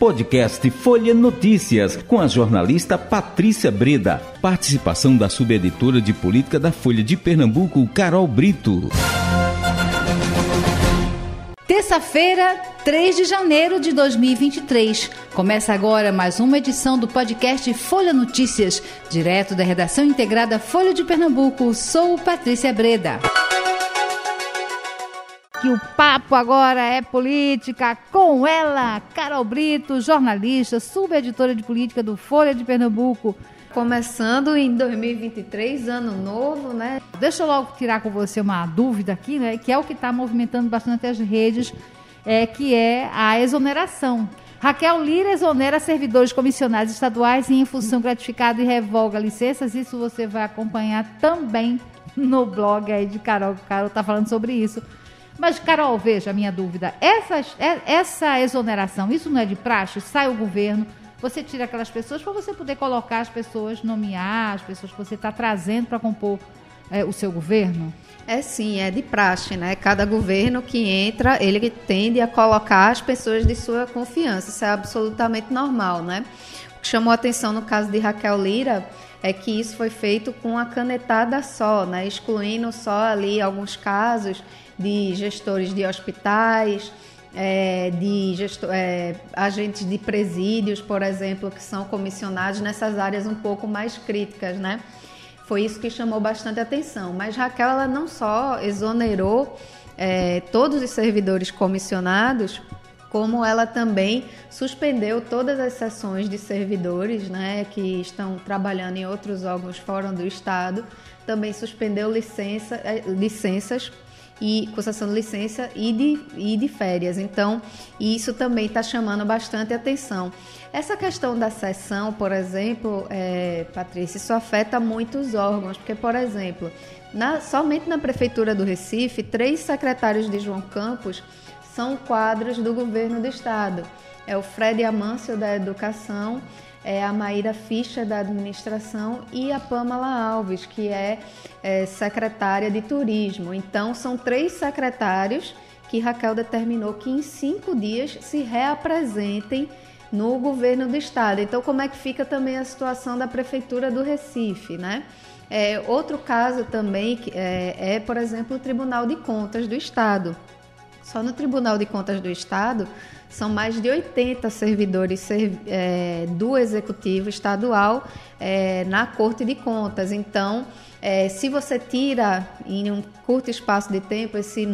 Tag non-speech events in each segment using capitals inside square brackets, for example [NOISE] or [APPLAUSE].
Podcast Folha Notícias, com a jornalista Patrícia Breda. Participação da subeditora de política da Folha de Pernambuco, Carol Brito. Terça-feira, 3 de janeiro de 2023. Começa agora mais uma edição do podcast Folha Notícias, direto da redação integrada Folha de Pernambuco. Sou Patrícia Breda que o papo agora é política com ela, Carol Brito, jornalista, subeditora de política do Folha de Pernambuco. Começando em 2023, ano novo, né? Deixa eu logo tirar com você uma dúvida aqui, né? Que é o que está movimentando bastante as redes, é, que é a exoneração. Raquel Lira exonera servidores comissionados estaduais em função gratificada e revoga licenças. Isso você vai acompanhar também no blog aí de Carol. Carol está falando sobre isso. Mas, Carol, veja a minha dúvida. Essa, é, essa exoneração, isso não é de praxe? Sai o governo, você tira aquelas pessoas para você poder colocar as pessoas, nomear as pessoas que você está trazendo para compor é, o seu governo? É sim, é de praxe, né? Cada governo que entra, ele tende a colocar as pessoas de sua confiança. Isso é absolutamente normal, né? O que chamou a atenção no caso de Raquel Lira é que isso foi feito com a canetada só, né? Excluindo só ali alguns casos de gestores de hospitais, é, de gestor, é, agentes de presídios, por exemplo, que são comissionados nessas áreas um pouco mais críticas, né? Foi isso que chamou bastante atenção. Mas Raquel, ela não só exonerou é, todos os servidores comissionados, como ela também suspendeu todas as sessões de servidores né, que estão trabalhando em outros órgãos fora do Estado, também suspendeu licença, é, licenças e concessão de licença e de, e de férias. Então, isso também está chamando bastante atenção. Essa questão da sessão, por exemplo, é, Patrícia, isso afeta muitos órgãos, porque, por exemplo, na, somente na Prefeitura do Recife, três secretários de João Campos são quadros do governo do Estado. É o Fred Amâncio, da Educação, é a Maíra Ficha, da Administração, e a Pamela Alves, que é, é secretária de Turismo. Então, são três secretários que Raquel determinou que em cinco dias se reapresentem no governo do estado. Então, como é que fica também a situação da prefeitura do Recife, né? É, outro caso também é, é, por exemplo, o Tribunal de Contas do Estado. Só no Tribunal de Contas do Estado são mais de 80 servidores é, do Executivo Estadual é, na Corte de Contas. Então, é, se você tira em um curto espaço de tempo esse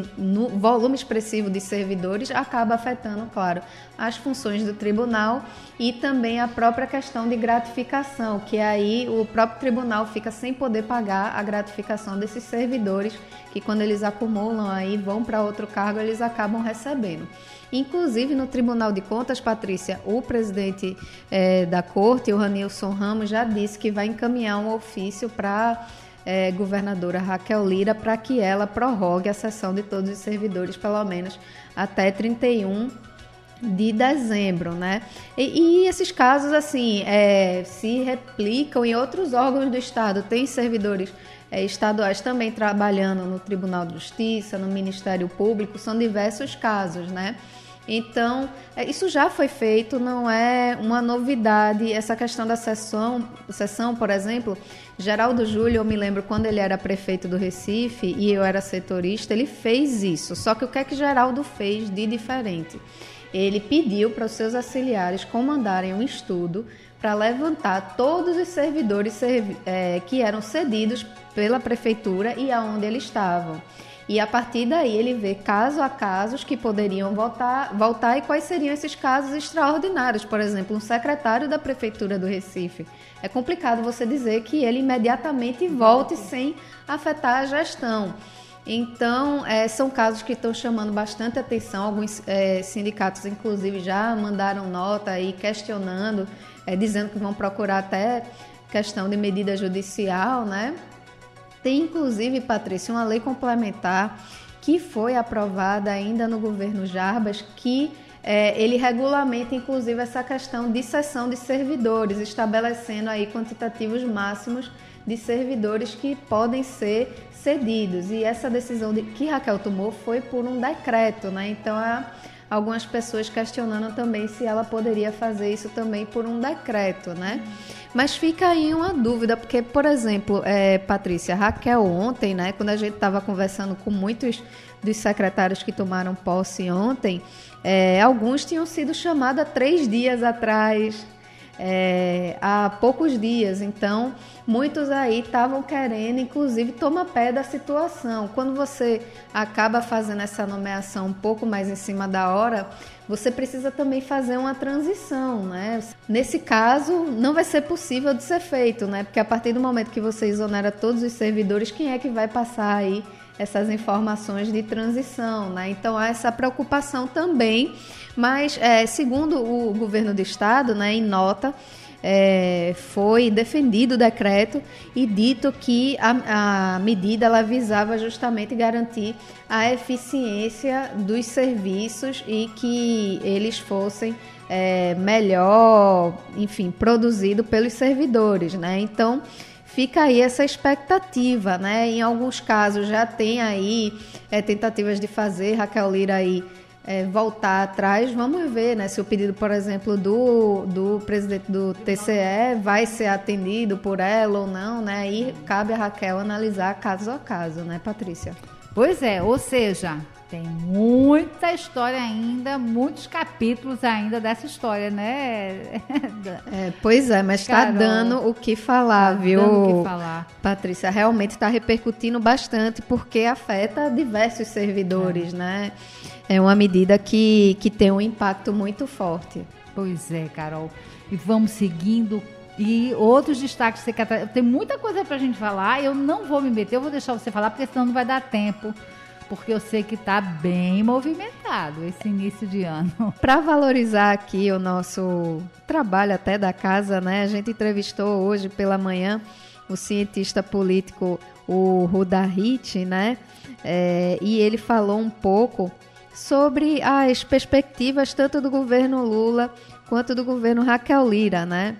volume expressivo de servidores, acaba afetando, claro, as funções do tribunal e também a própria questão de gratificação, que aí o próprio tribunal fica sem poder pagar a gratificação desses servidores que quando eles acumulam aí vão para outro cargo, eles acabam recebendo. Inclusive no Tribunal de Contas, Patrícia, o presidente é, da corte, o Ranilson Ramos, já disse que vai encaminhar um ofício para é, governadora Raquel Lira para que ela prorrogue a sessão de todos os servidores, pelo menos até 31 de dezembro, né? E, e esses casos, assim, é, se replicam em outros órgãos do Estado. Tem servidores estaduais também trabalhando no Tribunal de Justiça, no Ministério Público, são diversos casos, né? Então, é, isso já foi feito, não é uma novidade. Essa questão da sessão, sessão, por exemplo, Geraldo Júlio, eu me lembro quando ele era prefeito do Recife e eu era setorista, ele fez isso. Só que o que é que Geraldo fez de diferente? Ele pediu para os seus auxiliares comandarem um estudo para levantar todos os servidores é, que eram cedidos pela prefeitura e aonde eles estavam. E a partir daí ele vê caso a casos que poderiam voltar, voltar e quais seriam esses casos extraordinários. Por exemplo, um secretário da prefeitura do Recife. É complicado você dizer que ele imediatamente volte sem afetar a gestão. Então, é, são casos que estão chamando bastante atenção. Alguns é, sindicatos, inclusive, já mandaram nota aí questionando, é, dizendo que vão procurar até questão de medida judicial, né? Tem inclusive, Patrícia, uma lei complementar que foi aprovada ainda no governo Jarbas que é, ele regulamenta inclusive essa questão de cessão de servidores, estabelecendo aí quantitativos máximos de servidores que podem ser cedidos. E essa decisão de, que Raquel tomou foi por um decreto, né? Então a, algumas pessoas questionando também se ela poderia fazer isso também por um decreto, né? Mas fica aí uma dúvida, porque, por exemplo, é, Patrícia, Raquel ontem, né, quando a gente estava conversando com muitos dos secretários que tomaram posse ontem, é, alguns tinham sido chamados há três dias atrás, é, há poucos dias. Então, muitos aí estavam querendo, inclusive, tomar pé da situação. Quando você acaba fazendo essa nomeação um pouco mais em cima da hora, você precisa também fazer uma transição, né? Nesse caso, não vai ser possível de ser feito, né? Porque a partir do momento que você exonera todos os servidores, quem é que vai passar aí essas informações de transição, né? Então há essa preocupação também, mas é, segundo o governo do estado, né, em nota é, foi defendido o decreto e dito que a, a medida ela visava justamente garantir a eficiência dos serviços e que eles fossem é, melhor, enfim, produzido pelos servidores, né? Então fica aí essa expectativa, né? Em alguns casos já tem aí é, tentativas de fazer Raquel Lira aí é, voltar atrás. Vamos ver, né? Se o pedido, por exemplo, do, do presidente do TCE vai ser atendido por ela ou não, né? Aí cabe a Raquel analisar caso a caso, né, Patrícia? Pois é, ou seja, tem muita história ainda, muitos capítulos ainda dessa história, né? [LAUGHS] É, pois é, mas está dando o que falar, tá viu? Dando o que falar. Patrícia, realmente está repercutindo bastante porque afeta diversos servidores, é. né? É uma medida que, que tem um impacto muito forte. Pois é, Carol. E vamos seguindo e outros destaques Tem muita coisa para a gente falar. Eu não vou me meter, eu vou deixar você falar, porque senão não vai dar tempo porque eu sei que está bem movimentado esse início de ano. [LAUGHS] Para valorizar aqui o nosso trabalho até da casa, né? A gente entrevistou hoje pela manhã o cientista político o Rudahit, né? É, e ele falou um pouco sobre as perspectivas tanto do governo Lula quanto do governo Raquel Lira, né?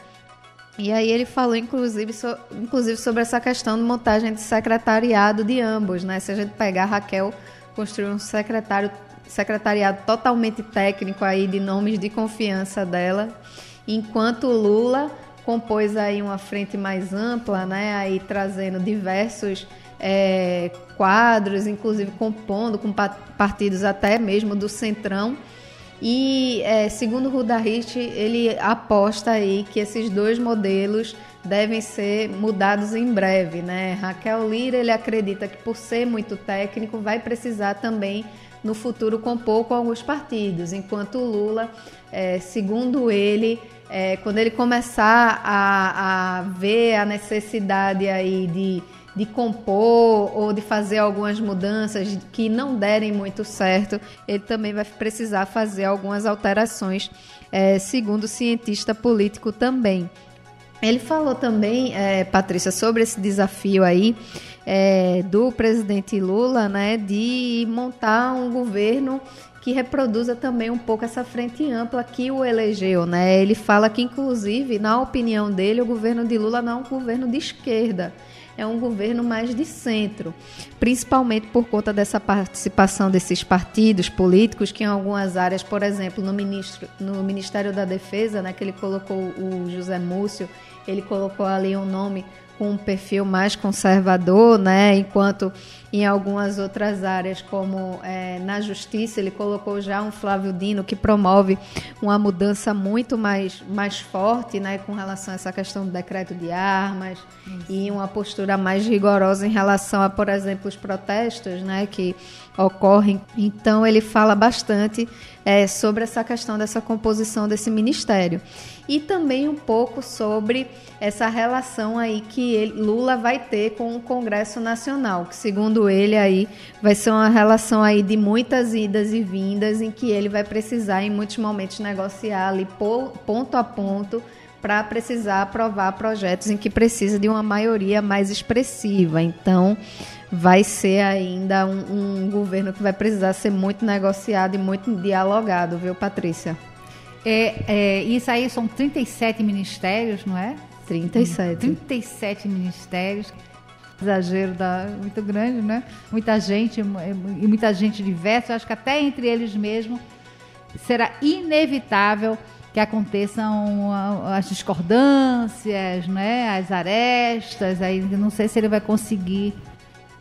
E aí ele falou, inclusive, so, inclusive sobre essa questão de montagem de secretariado de ambos, né? Se a gente pegar a Raquel, construir um secretário, secretariado totalmente técnico aí de nomes de confiança dela, enquanto Lula compôs aí uma frente mais ampla, né? Aí trazendo diversos é, quadros, inclusive compondo com partidos até mesmo do Centrão e é, segundo Rudahit, ele aposta aí que esses dois modelos devem ser mudados em breve, né? Raquel Lira, ele acredita que por ser muito técnico, vai precisar também no futuro compor com alguns partidos, enquanto Lula, é, segundo ele, é, quando ele começar a, a ver a necessidade aí de de compor ou de fazer algumas mudanças que não derem muito certo, ele também vai precisar fazer algumas alterações, é, segundo o cientista político também. Ele falou também, é, Patrícia, sobre esse desafio aí é, do presidente Lula, né, de montar um governo que reproduza também um pouco essa frente ampla que o elegeu, né? Ele fala que, inclusive, na opinião dele, o governo de Lula não é um governo de esquerda é um governo mais de centro, principalmente por conta dessa participação desses partidos políticos que em algumas áreas, por exemplo, no, ministro, no Ministério da Defesa, né, que ele colocou o José Múcio, ele colocou ali um nome com um perfil mais conservador, né? enquanto em algumas outras áreas, como é, na justiça, ele colocou já um Flávio Dino que promove uma mudança muito mais, mais forte né? com relação a essa questão do decreto de armas Isso. e uma postura mais rigorosa em relação a, por exemplo, os protestos né? que ocorrem. Então, ele fala bastante é, sobre essa questão dessa composição desse ministério e também um pouco sobre essa relação aí que ele, Lula vai ter com o Congresso Nacional, que segundo ele aí vai ser uma relação aí de muitas idas e vindas em que ele vai precisar em muitos momentos negociar ali ponto a ponto para precisar aprovar projetos em que precisa de uma maioria mais expressiva. Então, vai ser ainda um, um governo que vai precisar ser muito negociado e muito dialogado, viu, Patrícia? É, é, isso aí são 37 ministérios, não é? 37. 37 ministérios. Exagero da, muito grande, né? Muita gente, e muita gente diversa, acho que até entre eles mesmos será inevitável que aconteçam as discordâncias, né, as arestas, aí não sei se ele vai conseguir.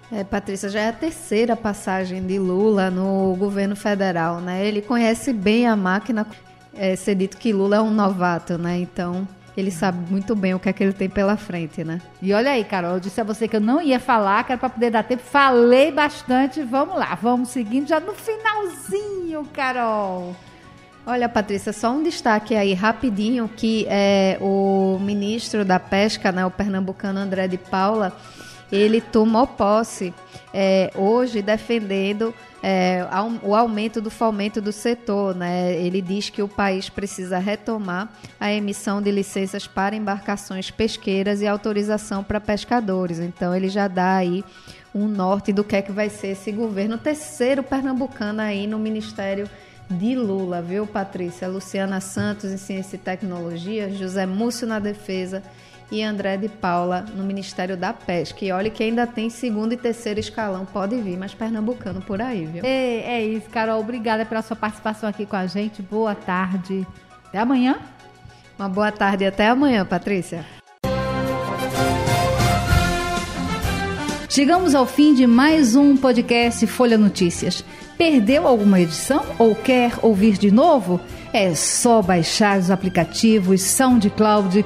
É, Patrícia, já é a terceira passagem de Lula no governo federal, né? Ele conhece bem a máquina, é, ser dito que Lula é um novato, né? Então, ele sabe muito bem o que é que ele tem pela frente, né? E olha aí, Carol, eu disse a você que eu não ia falar, que era para poder dar tempo. Falei bastante. Vamos lá, vamos seguindo já no finalzinho, Carol. Olha, Patrícia, só um destaque aí rapidinho que é o ministro da Pesca, né, o pernambucano André de Paula, ele tomou posse é, hoje defendendo é, o aumento do fomento do setor. Né? Ele diz que o país precisa retomar a emissão de licenças para embarcações pesqueiras e autorização para pescadores. Então ele já dá aí um norte do que é que vai ser esse governo terceiro pernambucano aí no Ministério de Lula, viu, Patrícia? Luciana Santos em Ciência e Tecnologia, José Múcio na Defesa e André de Paula no Ministério da Pesca. E olha que ainda tem segundo e terceiro escalão, pode vir, mas pernambucano por aí, viu? É, é isso, Carol. Obrigada pela sua participação aqui com a gente. Boa tarde. Até amanhã. Uma boa tarde e até amanhã, Patrícia. Chegamos ao fim de mais um podcast Folha Notícias. Perdeu alguma edição ou quer ouvir de novo? É só baixar os aplicativos SoundCloud,